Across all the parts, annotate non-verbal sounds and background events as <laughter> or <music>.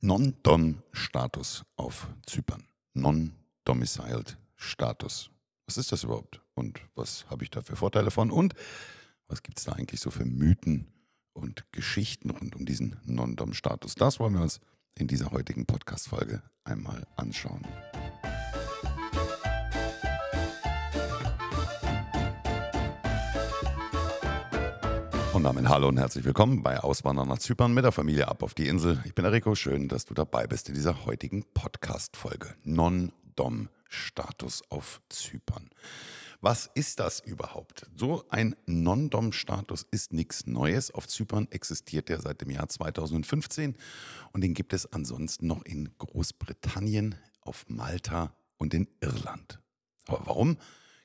Non-Dom-Status auf Zypern. Non-Domiciled Status. Was ist das überhaupt? Und was habe ich da für Vorteile von? Und was gibt es da eigentlich so für Mythen und Geschichten rund um diesen Non-Dom-Status? Das wollen wir uns in dieser heutigen Podcast-Folge einmal anschauen. Und damit hallo und herzlich willkommen bei Auswandern nach Zypern mit der Familie ab auf die Insel. Ich bin der Rico, schön, dass du dabei bist in dieser heutigen Podcast-Folge. Non-Dom-Status auf Zypern. Was ist das überhaupt? So ein Non-Dom-Status ist nichts Neues. Auf Zypern existiert der seit dem Jahr 2015 und den gibt es ansonsten noch in Großbritannien, auf Malta und in Irland. Aber warum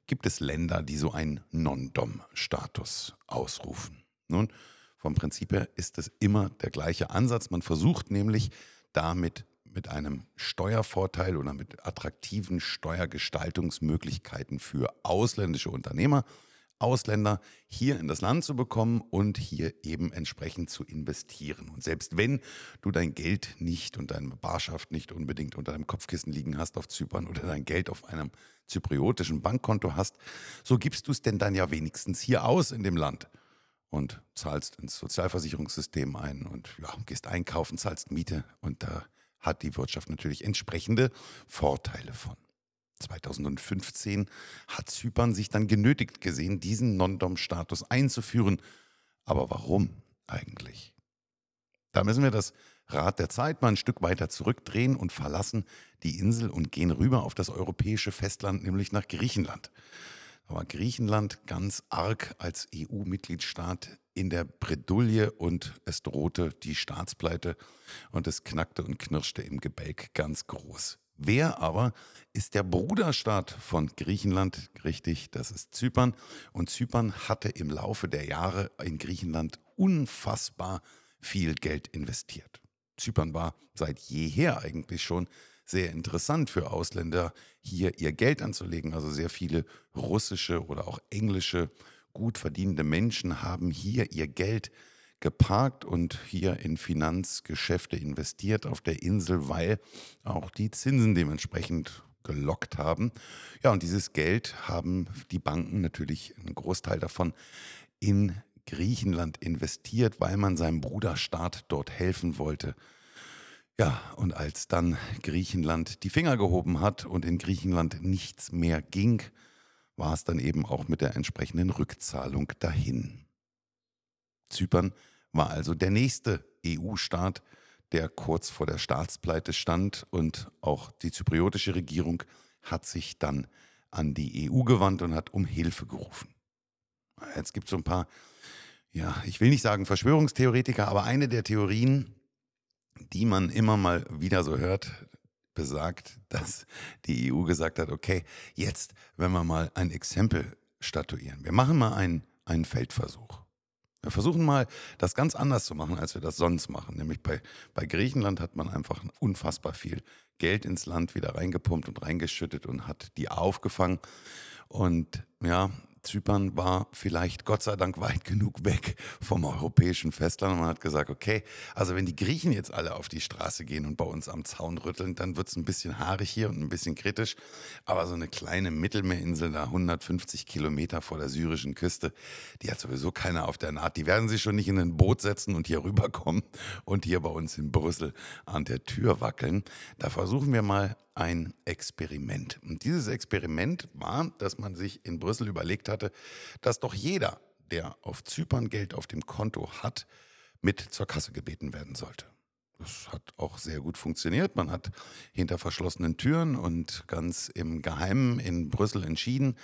gibt es Länder, die so einen Non-Dom-Status ausrufen? Nun, vom Prinzip her ist es immer der gleiche Ansatz. Man versucht nämlich damit mit einem Steuervorteil oder mit attraktiven Steuergestaltungsmöglichkeiten für ausländische Unternehmer, Ausländer hier in das Land zu bekommen und hier eben entsprechend zu investieren. Und selbst wenn du dein Geld nicht und deine Barschaft nicht unbedingt unter deinem Kopfkissen liegen hast auf Zypern oder dein Geld auf einem zypriotischen Bankkonto hast, so gibst du es denn dann ja wenigstens hier aus in dem Land und zahlst ins Sozialversicherungssystem ein und ja, gehst einkaufen, zahlst Miete und da hat die Wirtschaft natürlich entsprechende Vorteile von. 2015 hat Zypern sich dann genötigt gesehen, diesen Non-Dom-Status einzuführen. Aber warum eigentlich? Da müssen wir das Rad der Zeit mal ein Stück weiter zurückdrehen und verlassen die Insel und gehen rüber auf das europäische Festland, nämlich nach Griechenland. War Griechenland ganz arg als EU-Mitgliedstaat in der Bredouille und es drohte die Staatspleite und es knackte und knirschte im Gebälk ganz groß. Wer aber ist der Bruderstaat von Griechenland? Richtig, das ist Zypern. Und Zypern hatte im Laufe der Jahre in Griechenland unfassbar viel Geld investiert. Zypern war seit jeher eigentlich schon sehr interessant für Ausländer, hier ihr Geld anzulegen. Also sehr viele russische oder auch englische gut verdienende Menschen haben hier ihr Geld geparkt und hier in Finanzgeschäfte investiert auf der Insel, weil auch die Zinsen dementsprechend gelockt haben. Ja, und dieses Geld haben die Banken natürlich einen Großteil davon in Griechenland investiert, weil man seinem Bruderstaat dort helfen wollte, ja, und als dann Griechenland die Finger gehoben hat und in Griechenland nichts mehr ging, war es dann eben auch mit der entsprechenden Rückzahlung dahin. Zypern war also der nächste EU-Staat, der kurz vor der Staatspleite stand und auch die zypriotische Regierung hat sich dann an die EU gewandt und hat um Hilfe gerufen. Jetzt gibt es so ein paar, ja, ich will nicht sagen Verschwörungstheoretiker, aber eine der Theorien, die man immer mal wieder so hört, besagt, dass die EU gesagt hat, okay, jetzt, wenn wir mal ein Exempel statuieren. Wir machen mal einen, einen Feldversuch. Wir versuchen mal, das ganz anders zu machen, als wir das sonst machen. Nämlich bei, bei Griechenland hat man einfach unfassbar viel Geld ins Land wieder reingepumpt und reingeschüttet und hat die aufgefangen. Und ja, Zypern war vielleicht Gott sei Dank weit genug weg vom europäischen Festland. Man hat gesagt, okay, also wenn die Griechen jetzt alle auf die Straße gehen und bei uns am Zaun rütteln, dann wird es ein bisschen haarig hier und ein bisschen kritisch. Aber so eine kleine Mittelmeerinsel da 150 Kilometer vor der syrischen Küste, die hat sowieso keiner auf der Naht. Die werden sich schon nicht in ein Boot setzen und hier rüberkommen und hier bei uns in Brüssel an der Tür wackeln. Da versuchen wir mal ein Experiment. Und dieses Experiment war, dass man sich in Brüssel überlegt hatte, dass doch jeder, der auf Zypern Geld auf dem Konto hat, mit zur Kasse gebeten werden sollte. Das hat auch sehr gut funktioniert. Man hat hinter verschlossenen Türen und ganz im Geheimen in Brüssel entschieden,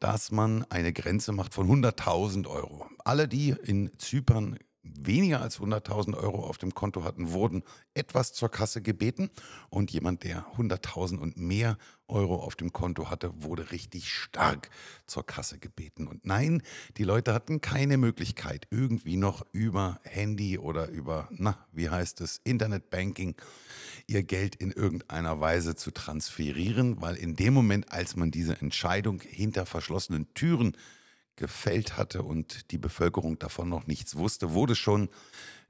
dass man eine Grenze macht von 100.000 Euro. Alle, die in Zypern weniger als 100.000 Euro auf dem Konto hatten, wurden etwas zur Kasse gebeten und jemand, der 100.000 und mehr Euro auf dem Konto hatte, wurde richtig stark zur Kasse gebeten. Und nein, die Leute hatten keine Möglichkeit, irgendwie noch über Handy oder über, na, wie heißt es, Internetbanking ihr Geld in irgendeiner Weise zu transferieren, weil in dem Moment, als man diese Entscheidung hinter verschlossenen Türen gefällt hatte und die Bevölkerung davon noch nichts wusste, wurde schon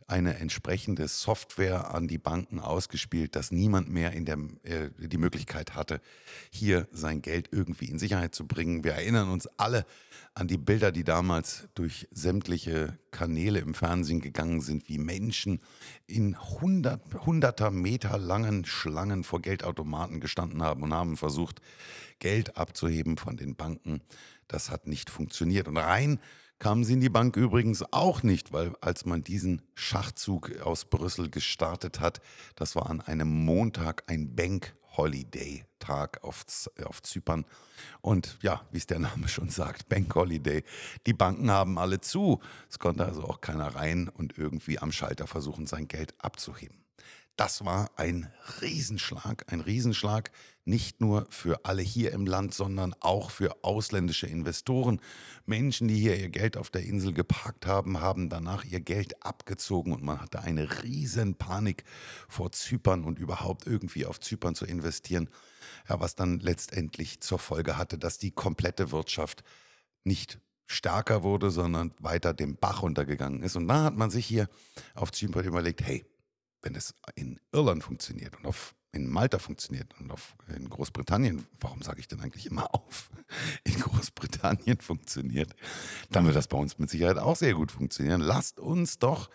eine entsprechende Software an die Banken ausgespielt, dass niemand mehr in der, äh, die Möglichkeit hatte, hier sein Geld irgendwie in Sicherheit zu bringen. Wir erinnern uns alle an die Bilder, die damals durch sämtliche Kanäle im Fernsehen gegangen sind, wie Menschen in hundert, hunderter Meter langen Schlangen vor Geldautomaten gestanden haben und haben versucht, Geld abzuheben von den Banken. Das hat nicht funktioniert. Und rein kamen sie in die Bank übrigens auch nicht, weil als man diesen Schachzug aus Brüssel gestartet hat, das war an einem Montag ein Bank Holiday Tag auf, auf Zypern. Und ja, wie es der Name schon sagt, Bank Holiday. Die Banken haben alle zu. Es konnte also auch keiner rein und irgendwie am Schalter versuchen, sein Geld abzuheben. Das war ein Riesenschlag, ein Riesenschlag nicht nur für alle hier im Land, sondern auch für ausländische Investoren. Menschen, die hier ihr Geld auf der Insel geparkt haben, haben danach ihr Geld abgezogen und man hatte eine riesen Panik vor Zypern und überhaupt irgendwie auf Zypern zu investieren. Ja, was dann letztendlich zur Folge hatte, dass die komplette Wirtschaft nicht stärker wurde, sondern weiter dem Bach runtergegangen ist. Und da hat man sich hier auf Zypern überlegt, hey, wenn es in Irland funktioniert und auf, in Malta funktioniert und auf, in Großbritannien, warum sage ich denn eigentlich immer auf, <laughs> in Großbritannien funktioniert, dann wird das bei uns mit Sicherheit auch sehr gut funktionieren. Lasst uns doch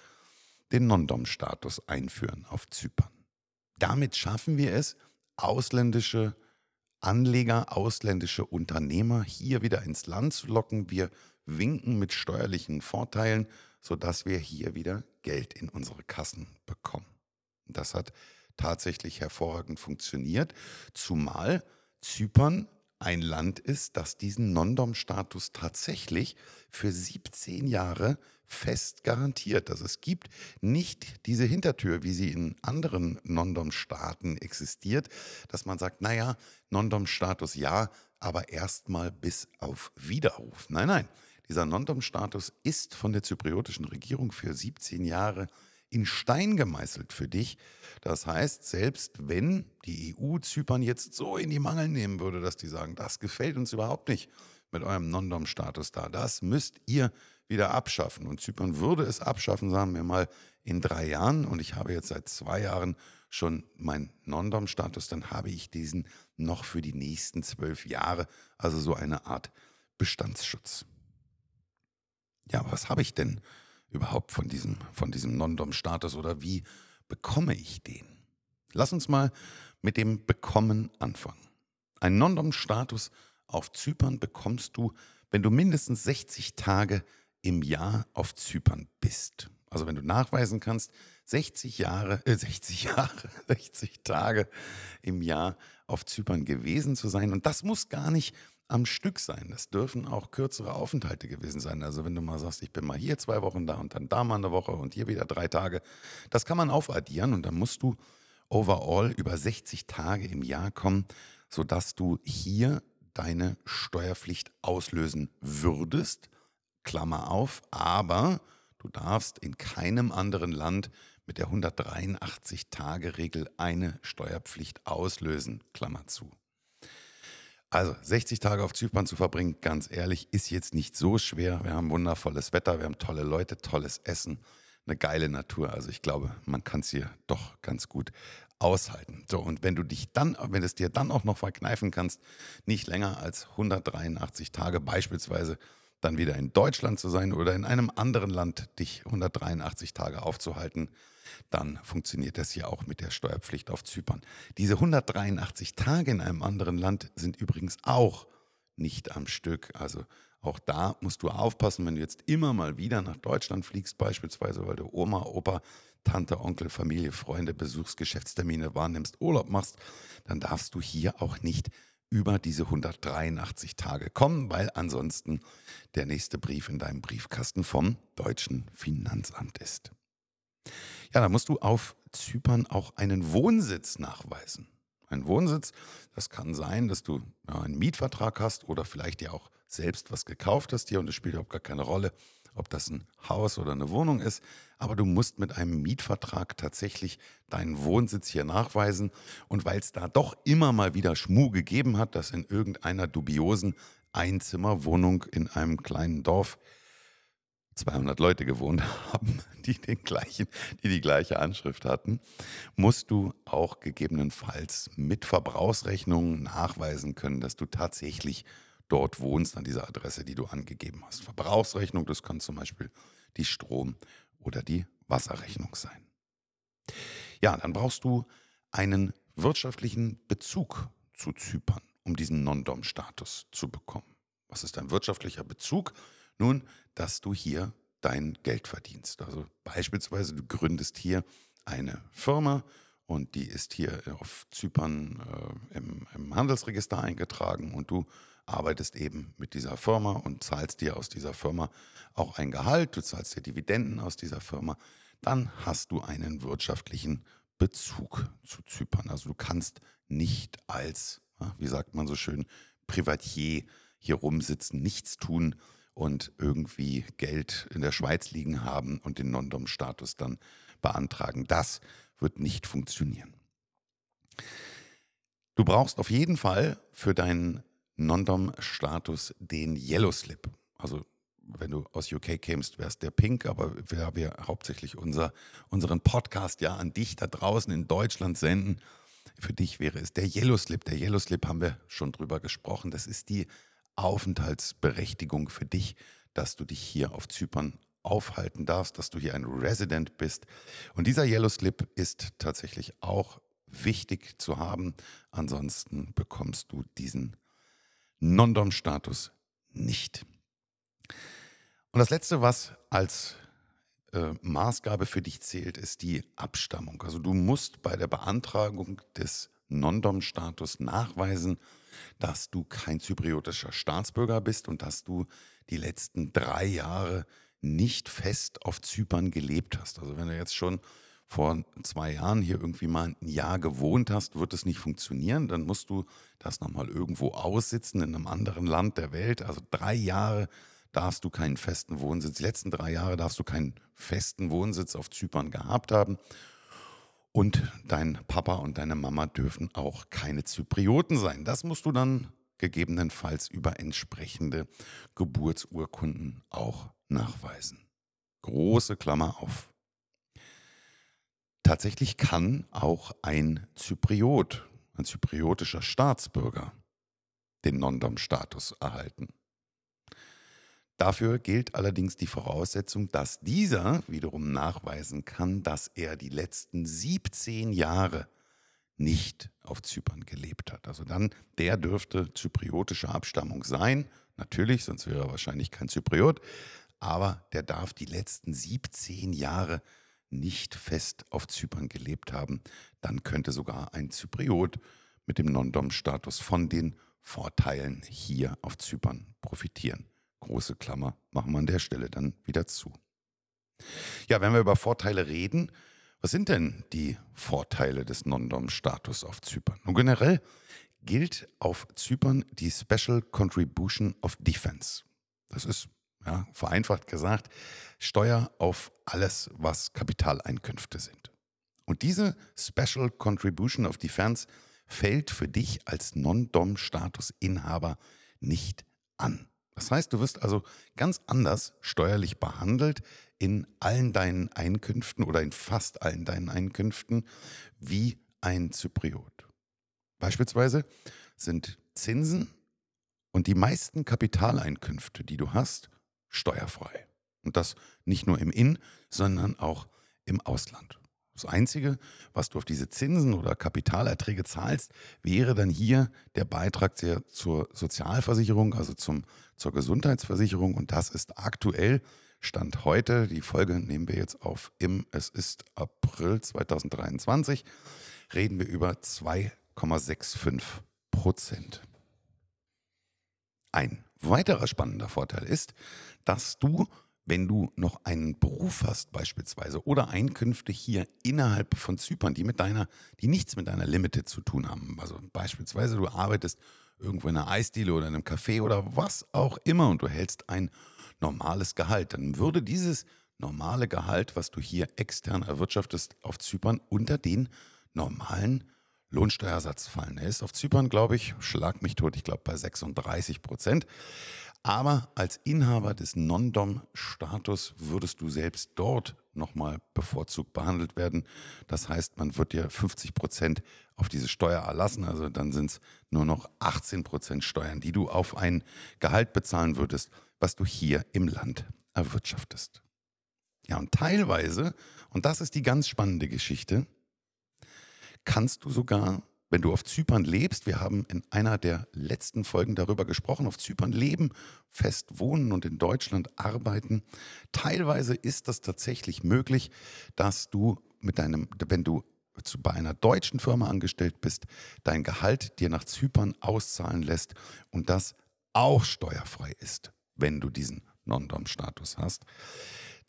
den Non-Dom-Status einführen auf Zypern. Damit schaffen wir es, ausländische Anleger, ausländische Unternehmer hier wieder ins Land zu locken. Wir winken mit steuerlichen Vorteilen, sodass wir hier wieder Geld in unsere Kassen bekommen. Das hat tatsächlich hervorragend funktioniert, zumal Zypern ein Land ist, das diesen Non-Dom-Status tatsächlich für 17 Jahre fest garantiert. Also es gibt nicht diese Hintertür, wie sie in anderen Non-Dom-Staaten existiert, dass man sagt, naja, Non-Dom-Status ja, aber erstmal bis auf Widerruf. Nein, nein, dieser Non-Dom-Status ist von der zypriotischen Regierung für 17 Jahre in Stein gemeißelt für dich. Das heißt, selbst wenn die EU Zypern jetzt so in die Mangel nehmen würde, dass die sagen, das gefällt uns überhaupt nicht mit eurem Non-Dom-Status da, das müsst ihr wieder abschaffen. Und Zypern würde es abschaffen, sagen wir mal, in drei Jahren. Und ich habe jetzt seit zwei Jahren schon meinen Non-Dom-Status, dann habe ich diesen noch für die nächsten zwölf Jahre. Also so eine Art Bestandsschutz. Ja, was habe ich denn überhaupt von diesem, von diesem Non-Dom-Status oder wie bekomme ich den? Lass uns mal mit dem Bekommen anfangen. Ein Non-Dom-Status auf Zypern bekommst du, wenn du mindestens 60 Tage im Jahr auf Zypern bist. Also wenn du nachweisen kannst, 60 Jahre, äh 60 Jahre, <laughs> 60 Tage im Jahr auf Zypern gewesen zu sein. Und das muss gar nicht am Stück sein. Das dürfen auch kürzere Aufenthalte gewesen sein. Also wenn du mal sagst, ich bin mal hier zwei Wochen da und dann da mal eine Woche und hier wieder drei Tage, das kann man aufaddieren und dann musst du overall über 60 Tage im Jahr kommen, sodass du hier deine Steuerpflicht auslösen würdest. Klammer auf, aber du darfst in keinem anderen Land mit der 183-Tage-Regel eine Steuerpflicht auslösen. Klammer zu. Also 60 Tage auf Zypern zu verbringen, ganz ehrlich, ist jetzt nicht so schwer. Wir haben wundervolles Wetter, wir haben tolle Leute, tolles Essen, eine geile Natur. Also ich glaube, man kann es hier doch ganz gut aushalten. So, und wenn du dich dann, wenn es dir dann auch noch verkneifen kannst, nicht länger als 183 Tage beispielsweise dann wieder in Deutschland zu sein oder in einem anderen Land dich 183 Tage aufzuhalten, dann funktioniert das hier auch mit der Steuerpflicht auf Zypern. Diese 183 Tage in einem anderen Land sind übrigens auch nicht am Stück. Also auch da musst du aufpassen, wenn du jetzt immer mal wieder nach Deutschland fliegst, beispielsweise, weil du Oma, Opa, Tante, Onkel, Familie, Freunde besuchst, Geschäftstermine wahrnimmst, Urlaub machst, dann darfst du hier auch nicht über diese 183 Tage kommen, weil ansonsten der nächste Brief in deinem Briefkasten vom deutschen Finanzamt ist. Ja, da musst du auf Zypern auch einen Wohnsitz nachweisen. Ein Wohnsitz, das kann sein, dass du einen Mietvertrag hast oder vielleicht ja auch selbst was gekauft hast hier und es spielt überhaupt gar keine Rolle, ob das ein Haus oder eine Wohnung ist. Aber du musst mit einem Mietvertrag tatsächlich deinen Wohnsitz hier nachweisen. Und weil es da doch immer mal wieder Schmuh gegeben hat, dass in irgendeiner dubiosen Einzimmerwohnung in einem kleinen Dorf 200 Leute gewohnt <laughs> haben, die, den gleichen, die die gleiche Anschrift hatten, musst du auch gegebenenfalls mit Verbrauchsrechnungen nachweisen können, dass du tatsächlich dort wohnst, an dieser Adresse, die du angegeben hast. Verbrauchsrechnung, das kann zum Beispiel die Strom- oder die Wasserrechnung sein. Ja, dann brauchst du einen wirtschaftlichen Bezug zu Zypern, um diesen Non-Dom-Status zu bekommen. Was ist ein wirtschaftlicher Bezug? Nun, dass du hier dein Geld verdienst. Also beispielsweise, du gründest hier eine Firma und die ist hier auf Zypern äh, im, im Handelsregister eingetragen und du arbeitest eben mit dieser Firma und zahlst dir aus dieser Firma auch ein Gehalt, du zahlst dir Dividenden aus dieser Firma, dann hast du einen wirtschaftlichen Bezug zu Zypern. Also du kannst nicht als, wie sagt man so schön, Privatier hier rumsitzen, nichts tun und irgendwie Geld in der Schweiz liegen haben und den Non-Dom-Status dann beantragen. Das wird nicht funktionieren. Du brauchst auf jeden Fall für deinen Non-Dom-Status den Yellow Slip. Also wenn du aus UK kämst, wärst der Pink, aber wir haben ja hauptsächlich unser, unseren Podcast ja an dich da draußen in Deutschland senden. Für dich wäre es der Yellow Slip. Der Yellow Slip haben wir schon drüber gesprochen. Das ist die Aufenthaltsberechtigung für dich, dass du dich hier auf Zypern aufhalten darfst, dass du hier ein Resident bist. Und dieser Yellow Slip ist tatsächlich auch wichtig zu haben. Ansonsten bekommst du diesen Non-Dom-Status nicht. Und das Letzte, was als äh, Maßgabe für dich zählt, ist die Abstammung. Also du musst bei der Beantragung des Non-Dom-Status nachweisen, dass du kein zypriotischer Staatsbürger bist und dass du die letzten drei Jahre nicht fest auf Zypern gelebt hast. Also wenn du jetzt schon vor zwei Jahren hier irgendwie mal ein Jahr gewohnt hast, wird es nicht funktionieren. Dann musst du das nochmal irgendwo aussitzen in einem anderen Land der Welt. Also drei Jahre darfst du keinen festen Wohnsitz. Die letzten drei Jahre darfst du keinen festen Wohnsitz auf Zypern gehabt haben. Und dein Papa und deine Mama dürfen auch keine Zyprioten sein. Das musst du dann gegebenenfalls über entsprechende Geburtsurkunden auch nachweisen. Große Klammer auf. Tatsächlich kann auch ein Zypriot, ein zypriotischer Staatsbürger, den Non-Dom-Status erhalten. Dafür gilt allerdings die Voraussetzung, dass dieser wiederum nachweisen kann, dass er die letzten 17 Jahre nicht auf Zypern gelebt hat. Also dann, der dürfte zypriotischer Abstammung sein. Natürlich, sonst wäre er wahrscheinlich kein Zypriot. Aber der darf die letzten 17 Jahre nicht fest auf Zypern gelebt haben. Dann könnte sogar ein Zypriot mit dem Non-Dom-Status von den Vorteilen hier auf Zypern profitieren. Große Klammer machen wir an der Stelle dann wieder zu. Ja, wenn wir über Vorteile reden, was sind denn die Vorteile des Non-Dom-Status auf Zypern? Nun generell gilt auf Zypern die Special Contribution of Defense. Das ist, ja, vereinfacht gesagt, Steuer auf alles, was Kapitaleinkünfte sind. Und diese Special Contribution of Defense fällt für dich als Non-Dom-Status-Inhaber nicht an. Das heißt, du wirst also ganz anders steuerlich behandelt in allen deinen Einkünften oder in fast allen deinen Einkünften wie ein Zypriot. Beispielsweise sind Zinsen und die meisten Kapitaleinkünfte, die du hast, steuerfrei. Und das nicht nur im In, sondern auch im Ausland. Das Einzige, was du auf diese Zinsen oder Kapitalerträge zahlst, wäre dann hier der Beitrag zur Sozialversicherung, also zum, zur Gesundheitsversicherung. Und das ist aktuell Stand heute. Die Folge nehmen wir jetzt auf im, es ist April 2023, reden wir über 2,65 Prozent. Ein weiterer spannender Vorteil ist, dass du wenn du noch einen Beruf hast beispielsweise oder Einkünfte hier innerhalb von Zypern, die mit deiner, die nichts mit deiner Limited zu tun haben. Also beispielsweise du arbeitest irgendwo in einer Eisdiele oder in einem Café oder was auch immer und du hältst ein normales Gehalt, dann würde dieses normale Gehalt, was du hier extern erwirtschaftest auf Zypern, unter den normalen Lohnsteuersatz fallen. Er ist auf Zypern, glaube ich, schlag mich tot, ich glaube bei 36 Prozent. Aber als Inhaber des Non-Dom-Status würdest du selbst dort nochmal bevorzugt behandelt werden. Das heißt, man wird dir 50 Prozent auf diese Steuer erlassen. Also dann sind es nur noch 18 Prozent Steuern, die du auf ein Gehalt bezahlen würdest, was du hier im Land erwirtschaftest. Ja, und teilweise, und das ist die ganz spannende Geschichte, kannst du sogar wenn du auf Zypern lebst, wir haben in einer der letzten Folgen darüber gesprochen, auf Zypern leben, fest wohnen und in Deutschland arbeiten. Teilweise ist das tatsächlich möglich, dass du mit deinem, wenn du bei einer deutschen Firma angestellt bist, dein Gehalt dir nach Zypern auszahlen lässt und das auch steuerfrei ist, wenn du diesen Non-Dom-Status hast.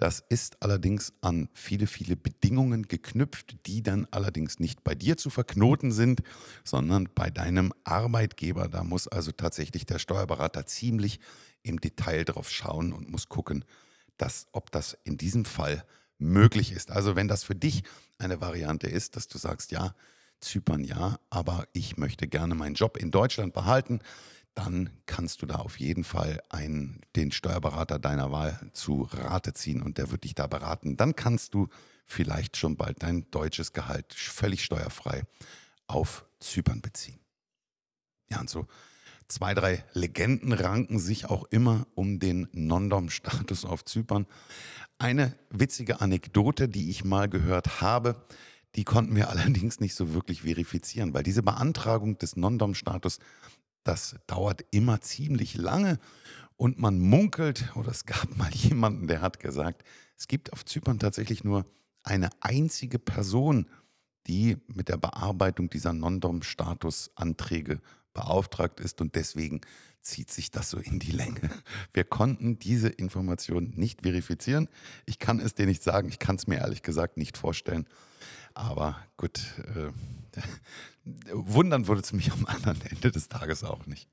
Das ist allerdings an viele, viele Bedingungen geknüpft, die dann allerdings nicht bei dir zu verknoten sind, sondern bei deinem Arbeitgeber. Da muss also tatsächlich der Steuerberater ziemlich im Detail drauf schauen und muss gucken, dass, ob das in diesem Fall möglich ist. Also wenn das für dich eine Variante ist, dass du sagst, ja, Zypern ja, aber ich möchte gerne meinen Job in Deutschland behalten, dann kannst du da auf jeden Fall einen, den Steuerberater deiner Wahl zu Rate ziehen und der wird dich da beraten. Dann kannst du vielleicht schon bald dein deutsches Gehalt völlig steuerfrei auf Zypern beziehen. Ja, und so zwei, drei Legenden ranken sich auch immer um den Non-Dom-Status auf Zypern. Eine witzige Anekdote, die ich mal gehört habe, die konnten wir <laughs> allerdings nicht so wirklich verifizieren, weil diese Beantragung des Non-Dom-Status das dauert immer ziemlich lange und man munkelt, oder es gab mal jemanden, der hat gesagt, es gibt auf Zypern tatsächlich nur eine einzige Person, die mit der Bearbeitung dieser Non-Dom-Status-Anträge beauftragt ist und deswegen zieht sich das so in die Länge. Wir konnten diese Information nicht verifizieren. Ich kann es dir nicht sagen, ich kann es mir ehrlich gesagt nicht vorstellen. Aber gut, äh, <laughs> wundern würde es mich am anderen Ende des Tages auch nicht.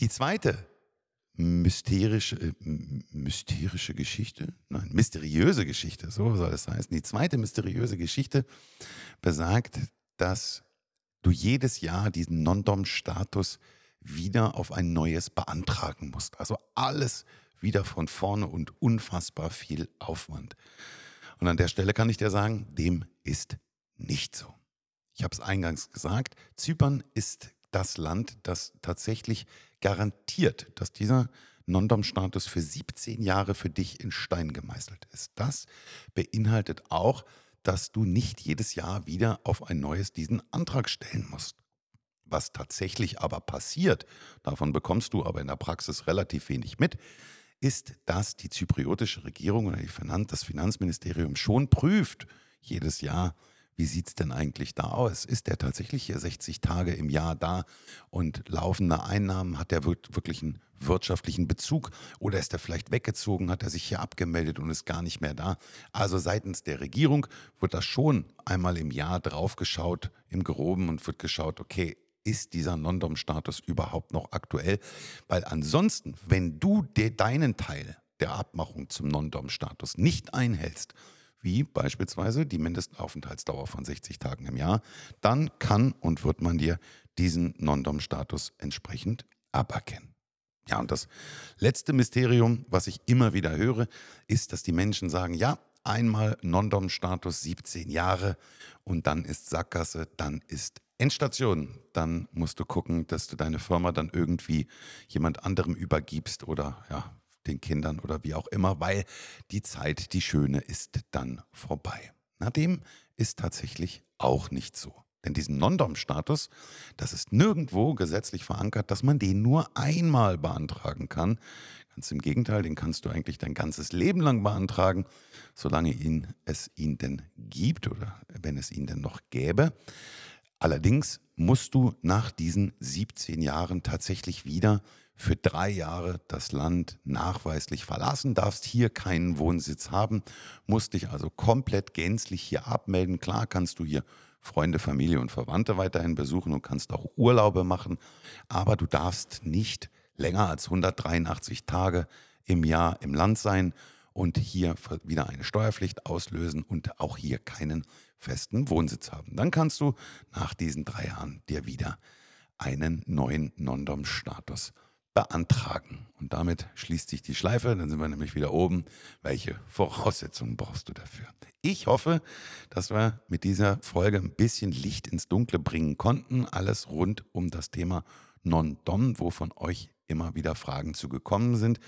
Die zweite mysterische, äh, mysterische Geschichte, nein, mysteriöse Geschichte, so soll es heißen. Die zweite mysteriöse Geschichte besagt, dass du jedes Jahr diesen Non-Dom-Status wieder auf ein neues beantragen musst. Also alles wieder von vorne und unfassbar viel Aufwand. Und an der Stelle kann ich dir sagen, dem ist nicht so. Ich habe es eingangs gesagt, Zypern ist das Land, das tatsächlich garantiert, dass dieser Non-Dom-Status für 17 Jahre für dich in Stein gemeißelt ist. Das beinhaltet auch, dass du nicht jedes Jahr wieder auf ein neues diesen Antrag stellen musst. Was tatsächlich aber passiert, davon bekommst du aber in der Praxis relativ wenig mit, ist, dass die zypriotische Regierung oder Finanz-, das Finanzministerium schon prüft, jedes Jahr, wie sieht es denn eigentlich da aus? Ist der tatsächlich hier 60 Tage im Jahr da und laufende Einnahmen? Hat der wirklich einen wirtschaftlichen Bezug oder ist er vielleicht weggezogen, hat er sich hier abgemeldet und ist gar nicht mehr da? Also seitens der Regierung wird da schon einmal im Jahr draufgeschaut im Groben und wird geschaut, okay, ist dieser Non-Dom-Status überhaupt noch aktuell? Weil ansonsten, wenn du de, deinen Teil der Abmachung zum Non-Dom-Status nicht einhältst, wie beispielsweise die Mindestaufenthaltsdauer von 60 Tagen im Jahr, dann kann und wird man dir diesen Non-Dom-Status entsprechend aberkennen. Ja, und das letzte Mysterium, was ich immer wieder höre, ist, dass die Menschen sagen, ja, einmal Non-Dom-Status 17 Jahre und dann ist Sackgasse, dann ist Endstation, dann musst du gucken, dass du deine Firma dann irgendwie jemand anderem übergibst oder ja, den Kindern oder wie auch immer, weil die Zeit, die schöne, ist dann vorbei. Na, dem ist tatsächlich auch nicht so. Denn diesen Non-Dom-Status, das ist nirgendwo gesetzlich verankert, dass man den nur einmal beantragen kann. Ganz im Gegenteil, den kannst du eigentlich dein ganzes Leben lang beantragen, solange ihn, es ihn denn gibt oder wenn es ihn denn noch gäbe. Allerdings musst du nach diesen 17 Jahren tatsächlich wieder für drei Jahre das Land nachweislich verlassen, darfst hier keinen Wohnsitz haben, musst dich also komplett gänzlich hier abmelden. Klar kannst du hier Freunde, Familie und Verwandte weiterhin besuchen und kannst auch Urlaube machen, aber du darfst nicht länger als 183 Tage im Jahr im Land sein und hier wieder eine Steuerpflicht auslösen und auch hier keinen festen Wohnsitz haben. Dann kannst du nach diesen drei Jahren dir wieder einen neuen Non-Dom-Status beantragen. Und damit schließt sich die Schleife, dann sind wir nämlich wieder oben. Welche Voraussetzungen brauchst du dafür? Ich hoffe, dass wir mit dieser Folge ein bisschen Licht ins Dunkle bringen konnten. Alles rund um das Thema Non-Dom, wo von euch immer wieder Fragen zu gekommen sind.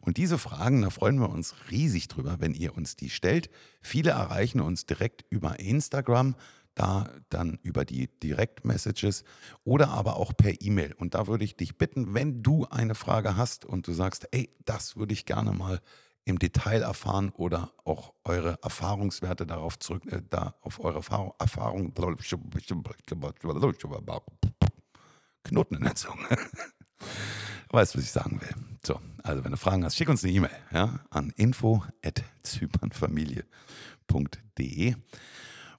Und diese Fragen, da freuen wir uns riesig drüber, wenn ihr uns die stellt. Viele erreichen uns direkt über Instagram da dann über die Direktmessages oder aber auch per E-Mail. Und da würde ich dich bitten, wenn du eine Frage hast und du sagst, ey, das würde ich gerne mal im Detail erfahren oder auch eure Erfahrungswerte darauf zurück, äh, da auf eure Erfahrung, Erfahrung <laughs> Knoten in der Zunge. <laughs> weißt, was ich sagen will. So, also wenn du Fragen hast, schick uns eine E-Mail ja, an info.zypernfamilie.de.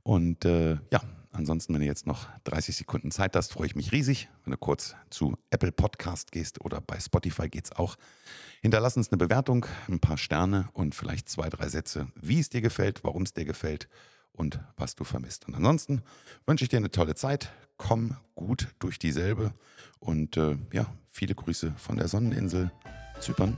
Und äh, ja, ansonsten, wenn du jetzt noch 30 Sekunden Zeit hast, freue ich mich riesig, wenn du kurz zu Apple Podcast gehst oder bei Spotify geht es auch. Hinterlass uns eine Bewertung, ein paar Sterne und vielleicht zwei, drei Sätze, wie es dir gefällt, warum es dir gefällt und was du vermisst. Und ansonsten wünsche ich dir eine tolle Zeit. Komm gut durch dieselbe und äh, ja, viele Grüße von der Sonneninsel Zypern.